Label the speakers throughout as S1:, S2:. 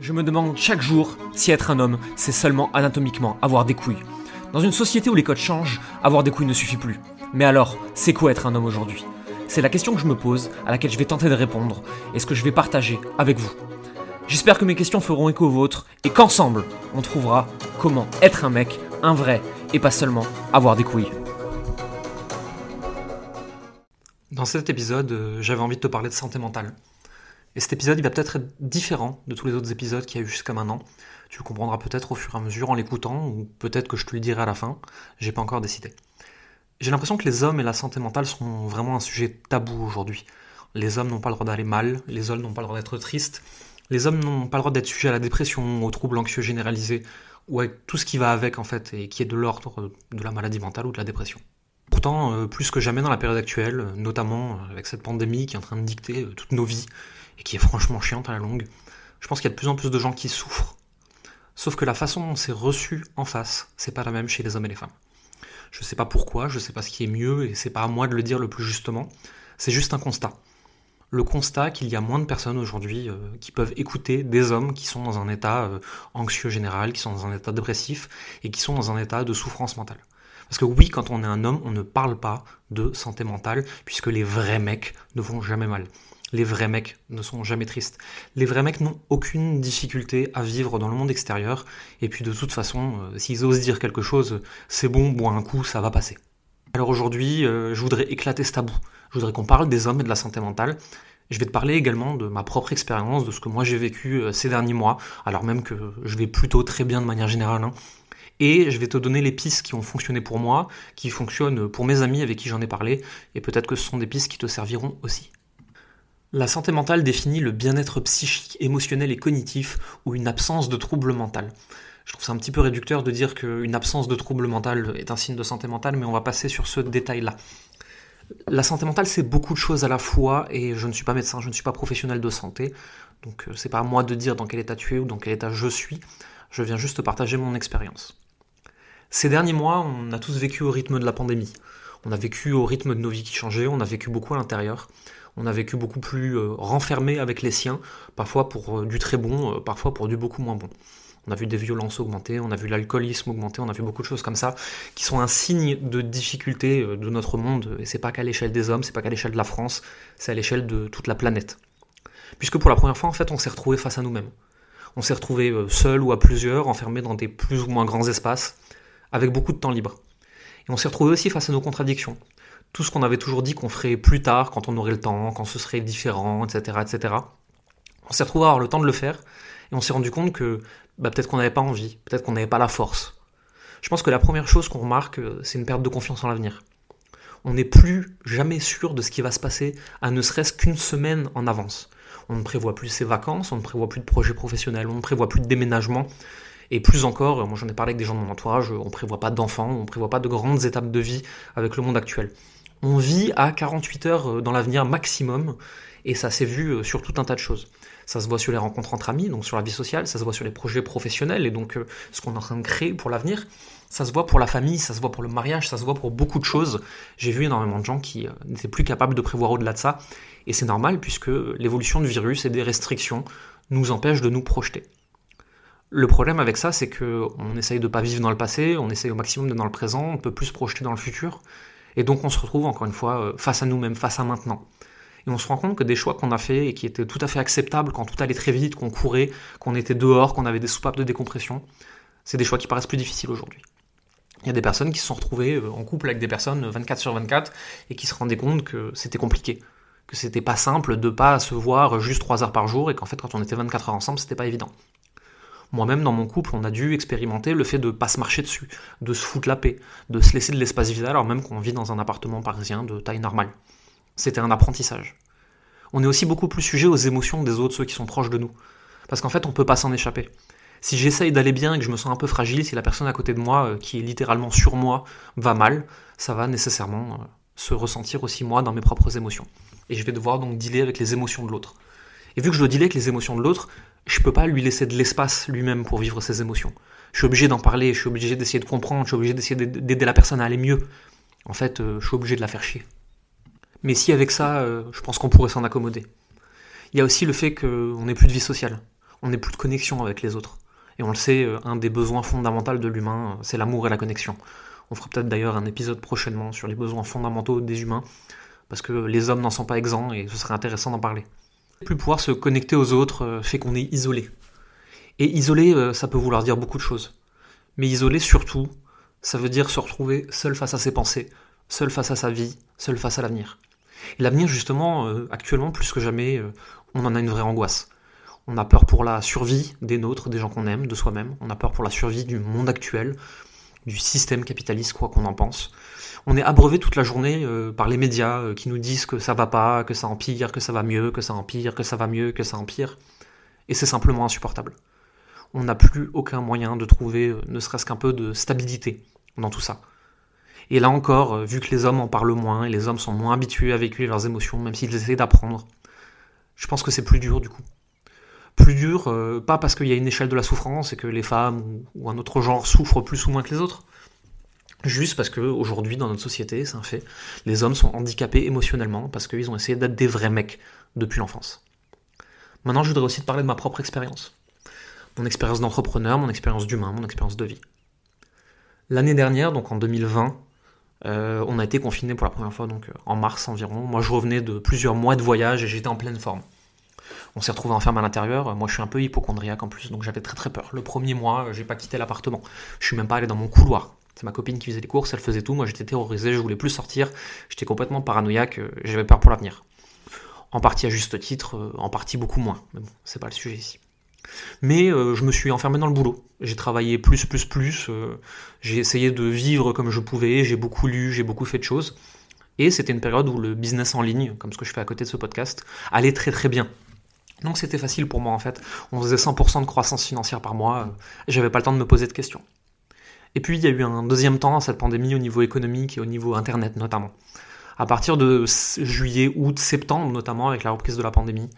S1: Je me demande chaque jour si être un homme, c'est seulement anatomiquement avoir des couilles. Dans une société où les codes changent, avoir des couilles ne suffit plus. Mais alors, c'est quoi être un homme aujourd'hui? C'est la question que je me pose, à laquelle je vais tenter de répondre, et ce que je vais partager avec vous. J'espère que mes questions feront écho aux vôtres, et qu'ensemble, on trouvera comment être un mec, un vrai, et pas seulement avoir des couilles.
S2: Dans cet épisode, euh, j'avais envie de te parler de santé mentale. Et cet épisode, il va peut-être être différent de tous les autres épisodes qu'il y a eu jusqu'à maintenant. Tu le comprendras peut-être au fur et à mesure en l'écoutant, ou peut-être que je te le dirai à la fin. J'ai pas encore décidé. J'ai l'impression que les hommes et la santé mentale sont vraiment un sujet tabou aujourd'hui. Les hommes n'ont pas le droit d'aller mal, les hommes n'ont pas le droit d'être tristes, les hommes n'ont pas le droit d'être sujets à la dépression, aux troubles anxieux généralisés, ou à tout ce qui va avec en fait, et qui est de l'ordre de la maladie mentale ou de la dépression. Pourtant, euh, plus que jamais dans la période actuelle, notamment avec cette pandémie qui est en train de dicter euh, toutes nos vies, et qui est franchement chiante à la longue, je pense qu'il y a de plus en plus de gens qui souffrent. Sauf que la façon dont c'est reçu en face, c'est pas la même chez les hommes et les femmes. Je sais pas pourquoi, je sais pas ce qui est mieux, et c'est pas à moi de le dire le plus justement, c'est juste un constat. Le constat qu'il y a moins de personnes aujourd'hui euh, qui peuvent écouter des hommes qui sont dans un état euh, anxieux général, qui sont dans un état dépressif, et qui sont dans un état de souffrance mentale. Parce que oui, quand on est un homme, on ne parle pas de santé mentale, puisque les vrais mecs ne vont jamais mal. Les vrais mecs ne sont jamais tristes. Les vrais mecs n'ont aucune difficulté à vivre dans le monde extérieur. Et puis de toute façon, euh, s'ils osent dire quelque chose, c'est bon, bois un coup, ça va passer. Alors aujourd'hui, euh, je voudrais éclater ce tabou. Je voudrais qu'on parle des hommes et de la santé mentale. Je vais te parler également de ma propre expérience, de ce que moi j'ai vécu euh, ces derniers mois, alors même que je vais plutôt très bien de manière générale. Hein. Et je vais te donner les pistes qui ont fonctionné pour moi, qui fonctionnent pour mes amis avec qui j'en ai parlé, et peut-être que ce sont des pistes qui te serviront aussi. La santé mentale définit le bien-être psychique, émotionnel et cognitif ou une absence de trouble mental. Je trouve ça un petit peu réducteur de dire qu'une absence de trouble mental est un signe de santé mentale, mais on va passer sur ce détail-là. La santé mentale, c'est beaucoup de choses à la fois, et je ne suis pas médecin, je ne suis pas professionnel de santé, donc euh, c'est pas à moi de dire dans quel état tu es ou dans quel état je suis, je viens juste partager mon expérience. Ces derniers mois, on a tous vécu au rythme de la pandémie. On a vécu au rythme de nos vies qui changeaient, on a vécu beaucoup à l'intérieur on a vécu beaucoup plus euh, renfermé avec les siens, parfois pour euh, du très bon, euh, parfois pour du beaucoup moins bon. On a vu des violences augmenter, on a vu l'alcoolisme augmenter, on a vu beaucoup de choses comme ça qui sont un signe de difficulté de notre monde. Et c'est pas qu'à l'échelle des hommes, c'est pas qu'à l'échelle de la France, c'est à l'échelle de toute la planète. Puisque pour la première fois, en fait, on s'est retrouvé face à nous-mêmes. On s'est retrouvé seul ou à plusieurs, enfermés dans des plus ou moins grands espaces, avec beaucoup de temps libre. Et on s'est retrouvé aussi face à nos contradictions tout ce qu'on avait toujours dit qu'on ferait plus tard, quand on aurait le temps, quand ce serait différent, etc. etc. On s'est retrouvé à avoir le temps de le faire, et on s'est rendu compte que bah, peut-être qu'on n'avait pas envie, peut-être qu'on n'avait pas la force. Je pense que la première chose qu'on remarque, euh, c'est une perte de confiance en l'avenir. On n'est plus jamais sûr de ce qui va se passer à ne serait-ce qu'une semaine en avance. On ne prévoit plus ses vacances, on ne prévoit plus de projets professionnels, on ne prévoit plus de déménagement. Et plus encore, moi j'en ai parlé avec des gens de mon entourage, on prévoit pas d'enfants, on prévoit pas de grandes étapes de vie avec le monde actuel on vit à 48 heures euh, dans l'avenir maximum, et ça s'est vu euh, sur tout un tas de choses. Ça se voit sur les rencontres entre amis, donc sur la vie sociale, ça se voit sur les projets professionnels, et donc euh, ce qu'on est en train de créer pour l'avenir. Ça se voit pour la famille, ça se voit pour le mariage, ça se voit pour beaucoup de choses. J'ai vu énormément de gens qui n'étaient plus capables de prévoir au-delà de ça, et c'est normal puisque l'évolution du virus et des restrictions nous empêchent de nous projeter. Le problème avec ça, c'est que on essaye de pas vivre dans le passé, on essaye au maximum d'être dans le présent, on peut plus se projeter dans le futur, et donc on se retrouve encore une fois euh, face à nous-mêmes, face à maintenant. Et on se rend compte que des choix qu'on a faits et qui étaient tout à fait acceptables quand tout allait très vite, qu'on courait, qu'on était dehors, qu'on avait des soupapes de décompression, c'est des choix qui paraissent plus difficiles aujourd'hui. Il y a des personnes qui se sont retrouvées euh, en couple avec des personnes 24 sur 24 et qui se rendaient compte que c'était compliqué, que c'était pas simple de pas se voir juste 3 heures par jour et qu'en fait quand on était 24 heures ensemble c'était pas évident. Moi-même, dans mon couple, on a dû expérimenter le fait de pas se marcher dessus, de se foutre la paix, de se laisser de l'espace vide alors même qu'on vit dans un appartement parisien de taille normale. C'était un apprentissage. On est aussi beaucoup plus sujet aux émotions des autres, ceux qui sont proches de nous. Parce qu'en fait, on peut pas s'en échapper. Si j'essaye d'aller bien et que je me sens un peu fragile, si la personne à côté de moi, euh, qui est littéralement sur moi, va mal, ça va nécessairement euh, se ressentir aussi moi dans mes propres émotions. Et je vais devoir donc dealer avec les émotions de l'autre. Et vu que je dois dealer avec les émotions de l'autre, je peux pas lui laisser de l'espace lui-même pour vivre ses émotions. Je suis obligé d'en parler, je suis obligé d'essayer de comprendre, je suis obligé d'essayer d'aider la personne à aller mieux. En fait, euh, je suis obligé de la faire chier. Mais si avec ça, euh, je pense qu'on pourrait s'en accommoder. Il y a aussi le fait qu'on n'ait plus de vie sociale. on n'est plus de connexion avec les autres. Et on le sait, euh, un des besoins fondamentaux de l'humain, c'est l'amour et la connexion. On fera peut-être d'ailleurs un épisode prochainement sur les besoins fondamentaux des humains, parce que les hommes n'en sont pas exempts et ce serait intéressant d'en parler. Plus pouvoir se connecter aux autres euh, fait qu'on est isolé. Et isolé, euh, ça peut vouloir dire beaucoup de choses. Mais isolé surtout, ça veut dire se retrouver seul face à ses pensées, seul face à sa vie, seul face à l'avenir. Et l'avenir, justement, euh, actuellement, plus que jamais, on en a une vraie angoisse. On a peur pour la survie des nôtres, des gens qu'on aime, de soi-même. On a peur pour la survie du monde actuel, du système capitaliste, quoi qu'on en pense. On est abreuvé toute la journée euh, par les médias euh, qui nous disent que ça va pas, que ça empire, que ça va mieux, que ça empire, que ça va mieux, que ça empire. Et c'est simplement insupportable. On n'a plus aucun moyen de trouver euh, ne serait-ce qu'un peu de stabilité dans tout ça. Et là encore, vu que les hommes en parlent moins et les hommes sont moins habitués à véhiculer leurs émotions, même s'ils essaient d'apprendre, je pense que c'est plus dur du coup. Plus dur, pas parce qu'il y a une échelle de la souffrance et que les femmes ou un autre genre souffrent plus ou moins que les autres, Juste parce que aujourd'hui dans notre société, c'est un fait, les hommes sont handicapés émotionnellement parce qu'ils ont essayé d'être des vrais mecs depuis l'enfance. Maintenant, je voudrais aussi te parler de ma propre expérience. Mon expérience d'entrepreneur, mon expérience d'humain, mon expérience de vie. L'année dernière, donc en 2020, euh, on a été confiné pour la première fois, donc euh, en mars environ. Moi, je revenais de plusieurs mois de voyage et j'étais en pleine forme. On s'est retrouvé enfermé à l'intérieur. Moi, je suis un peu hypochondriaque en plus, donc j'avais très très peur. Le premier mois, j'ai pas quitté l'appartement. Je suis même pas allé dans mon couloir. C'est ma copine qui faisait les courses, elle faisait tout. Moi, j'étais terrorisé, je voulais plus sortir. J'étais complètement paranoïaque, euh, j'avais peur pour l'avenir. En partie à juste titre, euh, en partie beaucoup moins. Mais bon, c'est pas le sujet ici. Mais euh, je me suis enfermé dans le boulot. J'ai travaillé plus, plus, plus. j'ai essayé de vivre comme je pouvais. J'ai beaucoup lu, j'ai beaucoup fait de choses. Et c'était une période où le business en ligne, comme ce que je fais à côté de ce podcast, allait très très bien. Donc c'était facile pour moi en fait. On faisait 100% de croissance financière par mois. J'avais pas le temps de me poser de questions. Et puis il y a eu un deuxième temps à cette pandémie au niveau économique et au niveau Internet notamment. À partir de juillet, août, septembre notamment, avec la reprise de la pandémie,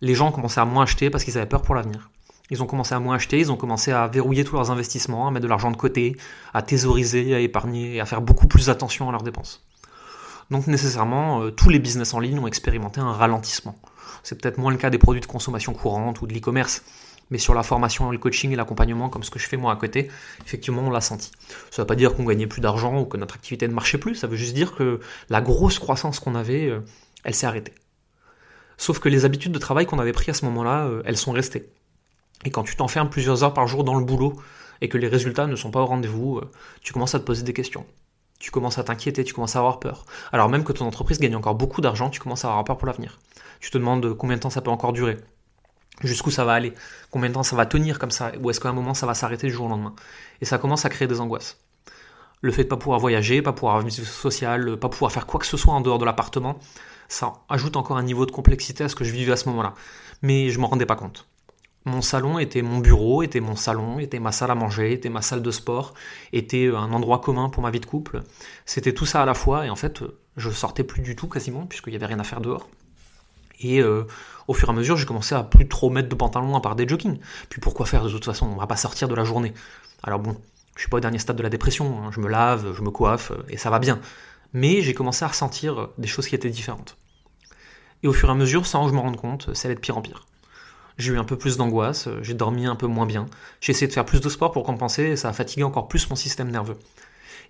S2: les gens commencé à moins acheter parce qu'ils avaient peur pour l'avenir. Ils ont commencé à moins acheter, ils ont commencé à verrouiller tous leurs investissements, à mettre de l'argent de côté, à thésauriser, à épargner et à faire beaucoup plus attention à leurs dépenses. Donc nécessairement, euh, tous les business en ligne ont expérimenté un ralentissement. C'est peut-être moins le cas des produits de consommation courante ou de l'e-commerce, mais sur la formation, le coaching et l'accompagnement, comme ce que je fais moi à côté, effectivement, on l'a senti. Ça ne veut pas dire qu'on gagnait plus d'argent ou que notre activité ne marchait plus, ça veut juste dire que la grosse croissance qu'on avait, euh, elle s'est arrêtée. Sauf que les habitudes de travail qu'on avait prises à ce moment-là, euh, elles sont restées. Et quand tu t'enfermes plusieurs heures par jour dans le boulot et que les résultats ne sont pas au rendez-vous, euh, tu commences à te poser des questions. Tu commences à t'inquiéter, tu commences à avoir peur. Alors même que ton entreprise gagne encore beaucoup d'argent, tu commences à avoir peur pour l'avenir. Tu te demandes combien de temps ça peut encore durer jusqu'où ça va aller, combien de temps ça va tenir comme ça, ou est-ce qu'à un moment ça va s'arrêter du jour au lendemain. Et ça commence à créer des angoisses. Le fait de pas pouvoir voyager, pas pouvoir avoir une vie sociale, pas pouvoir faire quoi que ce soit en dehors de l'appartement, ça ajoute encore un niveau de complexité à ce que je vivais à ce moment-là. Mais je m'en rendais pas compte. Mon salon était mon bureau, était mon salon, était ma salle à manger, était ma salle de sport, était un endroit commun pour ma vie de couple. C'était tout ça à la fois et en fait, je sortais plus du tout quasiment puisqu'il n'y avait rien à faire dehors. Et euh, au fur et à mesure, j'ai commencé à plus trop mettre de pantalons à part des jogging. Puis pourquoi faire de toute façon? On va pas sortir de la journée. Alors bon, je suis pas au dernier stade de la dépression. Hein. Je me lave, je me coiffe et ça va bien. Mais j'ai commencé à ressentir des choses qui étaient différentes. Et au fur et à mesure, sans que je me rende compte, ça allait de pire en pire. J'ai eu un peu plus d'angoisse, j'ai dormi un peu moins bien. J'ai essayé de faire plus de sport pour compenser et ça a fatigué encore plus mon système nerveux.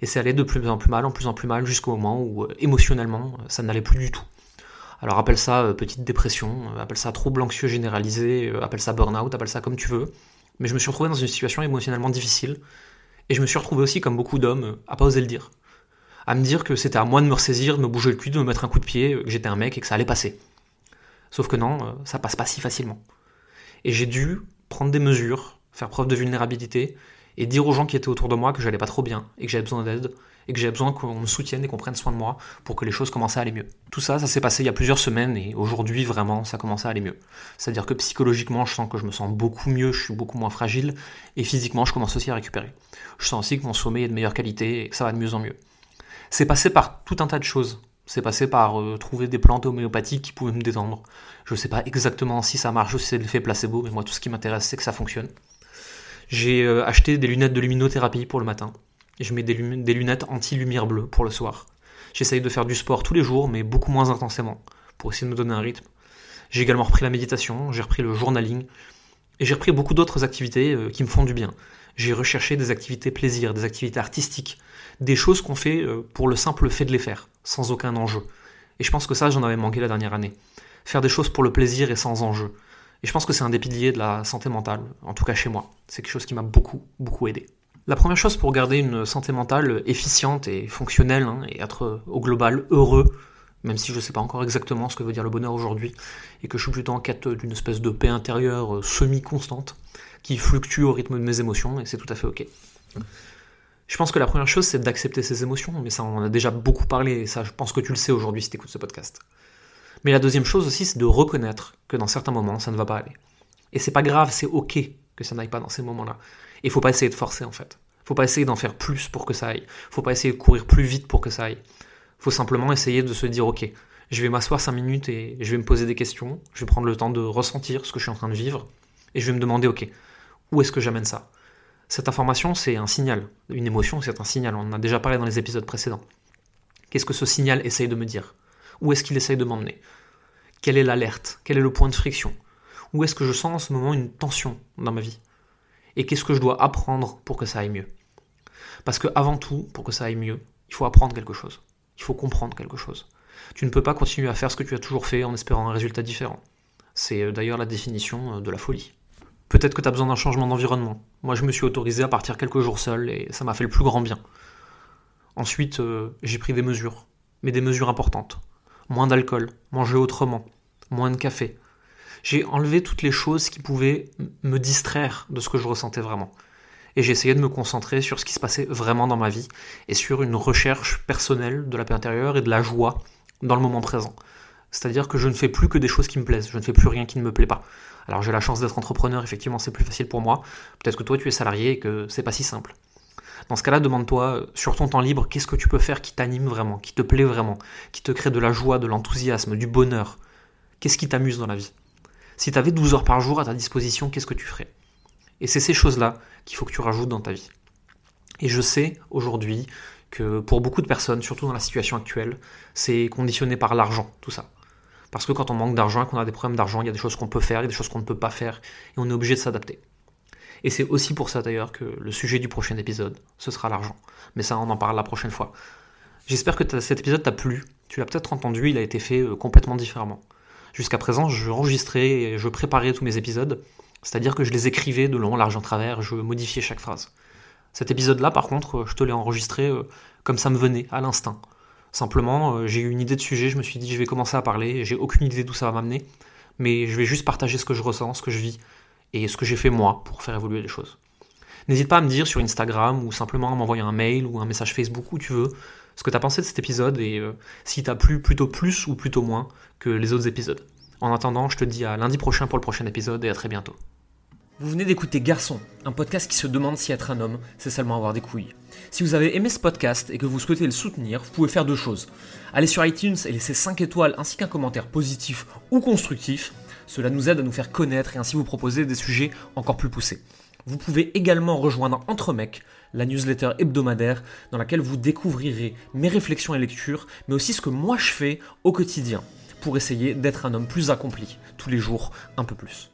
S2: Et ça allait de plus en plus mal, en plus en plus mal, jusqu'au moment où euh, émotionnellement, ça n'allait plus du tout. Alors appelle ça euh, petite dépression, euh, appelle ça trouble anxieux généralisé, euh, appelle ça burn-out, appelle ça comme tu veux. Mais je me suis retrouvé dans une situation émotionnellement difficile. Et je me suis retrouvé aussi, comme beaucoup d'hommes, à pas oser le dire. À me dire que c'était à moi de me ressaisir, de me bouger le cul, de me mettre un coup de pied, que j'étais un mec et que ça allait passer. Sauf que non, ça passe pas si facilement. Et j'ai dû prendre des mesures, faire preuve de vulnérabilité, et dire aux gens qui étaient autour de moi que j'allais pas trop bien, et que j'avais besoin d'aide, et que j'ai besoin qu'on me soutienne et qu'on prenne soin de moi pour que les choses commencent à aller mieux. Tout ça, ça s'est passé il y a plusieurs semaines et aujourd'hui vraiment ça commence à aller mieux. C'est-à-dire que psychologiquement je sens que je me sens beaucoup mieux, je suis beaucoup moins fragile et physiquement je commence aussi à récupérer. Je sens aussi que mon sommeil est de meilleure qualité et que ça va de mieux en mieux. C'est passé par tout un tas de choses. C'est passé par euh, trouver des plantes homéopathiques qui pouvaient me détendre. Je ne sais pas exactement si ça marche ou si c'est l'effet placebo, mais moi tout ce qui m'intéresse c'est que ça fonctionne. J'ai euh, acheté des lunettes de luminothérapie pour le matin je mets des, lunettes anti-lumière bleue pour le soir. J'essaye de faire du sport tous les jours, mais beaucoup moins intensément, pour essayer de me donner un rythme. J'ai également repris la méditation, j'ai repris le journaling, Et j'ai repris beaucoup d'autres activités euh, qui me font du bien. J'ai recherché des activités plaisir, des activités artistiques, des choses qu'on fait euh, pour le simple fait de les faire, sans aucun enjeu. Et je pense que ça, j'en avais manqué la dernière année. Faire des choses pour le plaisir et sans enjeu. Et je pense que c'est un des piliers de la santé mentale, en tout cas chez moi. C'est quelque chose qui m'a beaucoup, beaucoup aidé. La première chose pour garder une santé mentale efficiente et fonctionnelle, hein, et être au global heureux, même si je ne sais pas encore exactement ce que veut dire le bonheur aujourd'hui, et que je suis plutôt en quête d'une espèce de paix intérieure euh, semi-constante, qui fluctue au rythme de mes émotions, et c'est tout à fait ok. Je pense que la première chose, c'est d'accepter ses émotions, mais ça, on en a déjà beaucoup parlé, et ça, je pense que tu le sais aujourd'hui si tu écoutes ce podcast. Mais la deuxième chose aussi, c'est de reconnaître que dans certains moments, ça ne va pas aller. Et c'est pas grave, c'est ok que ça n'aille pas dans ces moments-là. Et il faut pas essayer de forcer, en fait. Faut pas essayer d'en faire plus pour que ça aille. Faut pas essayer de courir plus vite pour que ça aille faut simplement essayer de se dire ok, je vais m'asseoir 5 minutes et je vais me poser des questions, je vais prendre le temps de ressentir ce que je suis en train de vivre, et je vais me demander ok, où est-ce que j'amène ça? Cette information, c'est un signal. Une émotion, c'est un signal. On en a déjà parlé dans les épisodes précédents. Qu'est-ce que ce signal essaye de me dire? Où est-ce qu'il essaye de m'emmener? Quelle est l'alerte? Quel est le point de friction? Où est-ce que je sens en ce moment une tension dans ma vie? Et qu'est-ce que je dois apprendre pour que ça aille mieux? Parce que avant tout, pour que ça aille mieux, il faut apprendre quelque chose. Il faut comprendre quelque chose. Tu ne peux pas continuer à faire ce que tu as toujours fait en espérant un résultat différent. C'est euh, d'ailleurs la définition euh, de la folie. Peut-être que tu as besoin d'un changement d'environnement. Moi, je me suis autorisé à partir quelques jours seul et ça m'a fait le plus grand bien. Ensuite, euh, j'ai pris des mesures, mais des mesures importantes. Moins d'alcool, manger autrement, moins de café. J'ai enlevé toutes les choses qui pouvaient me distraire de ce que je ressentais vraiment et j'ai essayé de me concentrer sur ce qui se passait vraiment dans ma vie et sur une recherche personnelle de la paix intérieure et de la joie dans le moment présent. C'est-à-dire que je ne fais plus que des choses qui me plaisent, je ne fais plus rien qui ne me plaît pas. Alors j'ai la chance d'être entrepreneur, effectivement c'est plus facile pour moi. Peut-être que toi tu es salarié et que c'est pas si simple. Dans ce cas-là, demande-toi sur ton temps libre, qu'est-ce que tu peux faire qui t'anime vraiment, qui te plaît vraiment, qui te crée de la joie, de l'enthousiasme, du bonheur? Qu'est-ce qui t'amuse dans la vie? Si tu avais 12 heures par jour à ta disposition, qu'est-ce que tu ferais? Et c'est ces choses-là qu'il faut que tu rajoutes dans ta vie. Et je sais aujourd'hui que pour beaucoup de personnes, surtout dans la situation actuelle, c'est conditionné par l'argent, tout ça. Parce que quand on manque d'argent, qu'on a des problèmes d'argent, il y a des choses qu'on peut faire, il y a des choses qu'on ne peut pas faire, et on est obligé de s'adapter. Et c'est aussi pour ça d'ailleurs que le sujet du prochain épisode, ce sera l'argent. Mais ça, on en parle la prochaine fois. J'espère que cet épisode t'a plu. Tu l'as peut-être entendu, il a été fait euh, complètement différemment. Jusqu'à présent, je enregistrais et je préparais tous mes épisodes, c'est-à-dire que je les écrivais de long, large en travers, je modifiais chaque phrase. Cet épisode-là, par contre, je te l'ai enregistré euh, comme ça me venait, à l'instinct. Simplement, euh, j'ai eu une idée de sujet, je me suis dit je vais commencer à parler, j'ai aucune idée d'où ça va m'amener, mais je vais juste partager ce que je ressens, ce que je vis, et ce que j'ai fait moi pour faire évoluer les choses. N'hésite pas à me dire sur Instagram ou simplement à m'envoyer un mail ou un message Facebook où tu veux ce que tu as pensé de cet épisode et euh, si t'as plu plutôt plus ou plutôt moins que les autres épisodes. En attendant, je te dis à lundi prochain pour le prochain épisode et à très bientôt.
S1: Vous venez d'écouter Garçon, un podcast qui se demande si être un homme, c'est seulement avoir des couilles. Si vous avez aimé ce podcast et que vous souhaitez le soutenir, vous pouvez faire deux choses. Allez sur iTunes et laisser 5 étoiles ainsi qu'un commentaire positif ou constructif. Cela nous aide à nous faire connaître et ainsi vous proposer des sujets encore plus poussés. Vous pouvez également rejoindre Entre Mecs, la newsletter hebdomadaire dans laquelle vous découvrirez mes réflexions et lectures, mais aussi ce que moi je fais au quotidien pour essayer d'être un homme plus accompli, tous les jours un peu plus.